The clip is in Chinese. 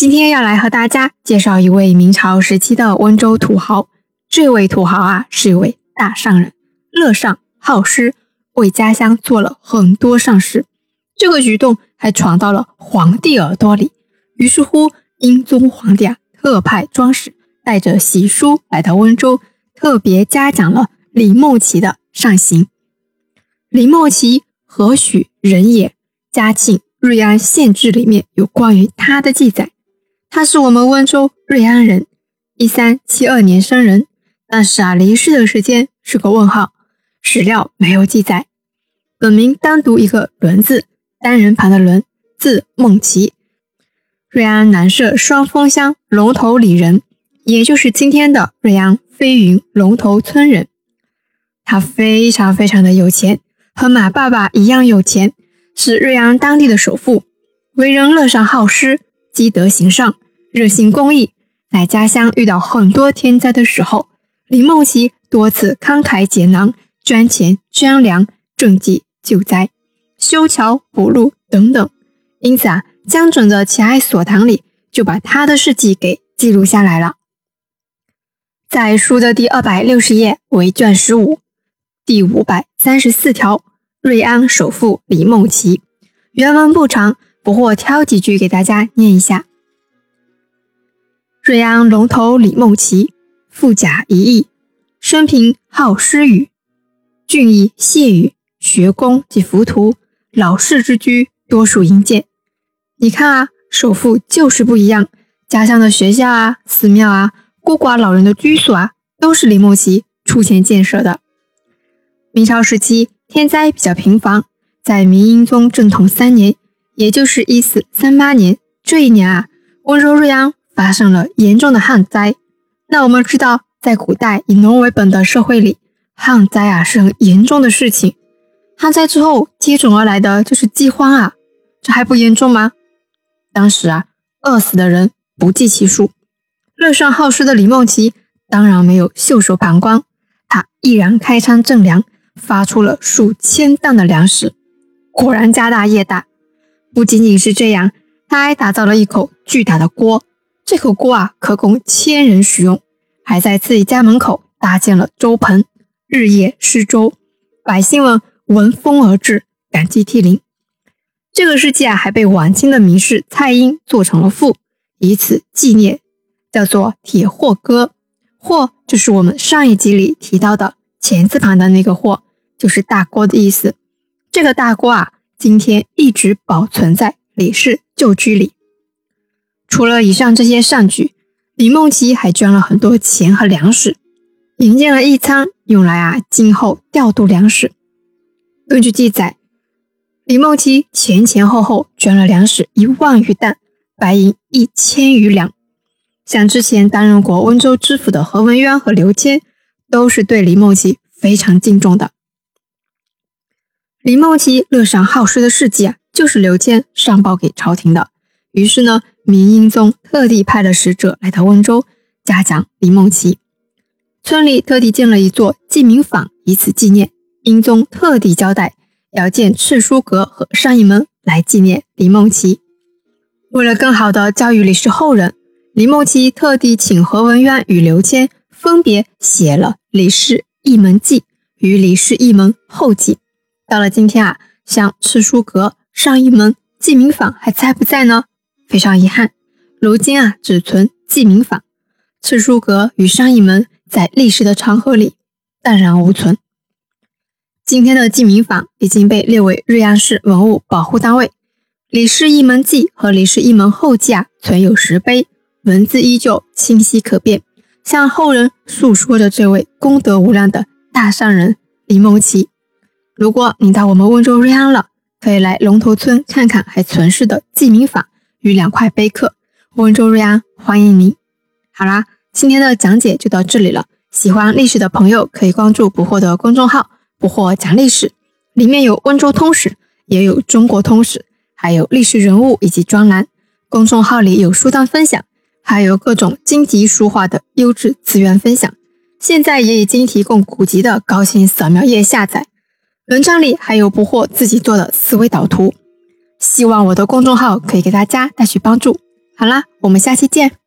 今天要来和大家介绍一位明朝时期的温州土豪。这位土豪啊，是一位大善人，乐善好施，为家乡做了很多善事。这个举动还传到了皇帝耳朵里。于是乎，英宗皇帝啊，特派装使带着喜书来到温州，特别嘉奖了李梦琪的善行。李梦琪何许人也？嘉庆《瑞安县志》里面有关于他的记载。他是我们温州瑞安人，一三七二年生人，但是啊，离世的时间是个问号，史料没有记载。本名单独一个轮字，单人旁的轮，字梦琪，瑞安南社双峰乡龙头里人，也就是今天的瑞安飞云龙头村人。他非常非常的有钱，和马爸爸一样有钱，是瑞安当地的首富，为人乐善好施。积德行善，热心公益，在家乡遇到很多天灾的时候，李梦琪多次慷慨解囊，捐钱捐粮，赈济救灾，修桥补路等等。因此啊，江准的《奇爱所堂》里就把他的事迹给记录下来了。在书的第二百六十页为卷十五，第五百三十四条，瑞安首富李梦琪，原文不长。不惑挑几句给大家念一下：瑞安龙头李梦琪，富甲一亿，生平好诗语，俊逸谢语，学宫及浮屠，老式之居多数营建。你看啊，首富就是不一样，家乡的学校啊、寺庙啊、孤寡老人的居所啊，都是李梦琪出钱建设的。明朝时期天灾比较频繁，在明英宗正统三年。也就是一四三八年这一年啊，温州瑞安发生了严重的旱灾。那我们知道，在古代以农为本的社会里，旱灾啊是很严重的事情。旱灾之后接踵而来的就是饥荒啊，这还不严重吗？当时啊，饿死的人不计其数。乐善好施的李梦琪当然没有袖手旁观，他毅然开仓赈粮，发出了数千担的粮食，果然家大业大。不仅仅是这样，他还打造了一口巨大的锅，这口锅啊可供千人使用，还在自己家门口搭建了粥棚，日夜施粥，百姓们闻风而至，感激涕零。这个事迹啊还被晚清的名士蔡英做成了赋，以此纪念，叫做《铁货歌》。货就是我们上一集里提到的钱字旁的那个货，就是大锅的意思。这个大锅啊。今天一直保存在李氏旧居里。除了以上这些善举，李梦琪还捐了很多钱和粮食，营建了一仓，用来啊今后调度粮食。根据记载，李梦琪前前后后捐了粮食一万余担，白银一千余两。像之前担任过温州知府的何文渊和刘谦，都是对李梦琪非常敬重的。李梦琪乐善好施的事迹啊，就是刘谦上报给朝廷的。于是呢，明英宗特地派了使者来到温州，嘉奖李梦琪。村里特地建了一座记名坊，以此纪念。英宗特地交代要建敕书阁和上义门来纪念李梦琪。为了更好的教育李氏后人，李梦琪特地请何文渊与刘谦分别写了《李氏一门记》与《李氏一门后记》。到了今天啊，像敕书阁、上义门、记名坊还在不在呢？非常遗憾，如今啊只存记名坊，敕书阁与上义门在历史的长河里淡然无存。今天的记名坊已经被列为瑞安市文物保护单位，《李氏一门记》和《李氏一门后记》啊存有石碑，文字依旧清晰可辨，向后人诉说着这位功德无量的大善人李梦琪。如果你到我们温州瑞安了，可以来龙头村看看还存世的记名坊与两块碑刻。温州瑞安欢迎您。好啦，今天的讲解就到这里了。喜欢历史的朋友可以关注“不惑”的公众号“不惑讲历史”，里面有温州通史，也有中国通史，还有历史人物以及专栏。公众号里有书单分享，还有各种经籍书画的优质资源分享。现在也已经提供古籍的高清扫描页下载。文章里还有不惑自己做的思维导图，希望我的公众号可以给大家带去帮助。好啦，我们下期见。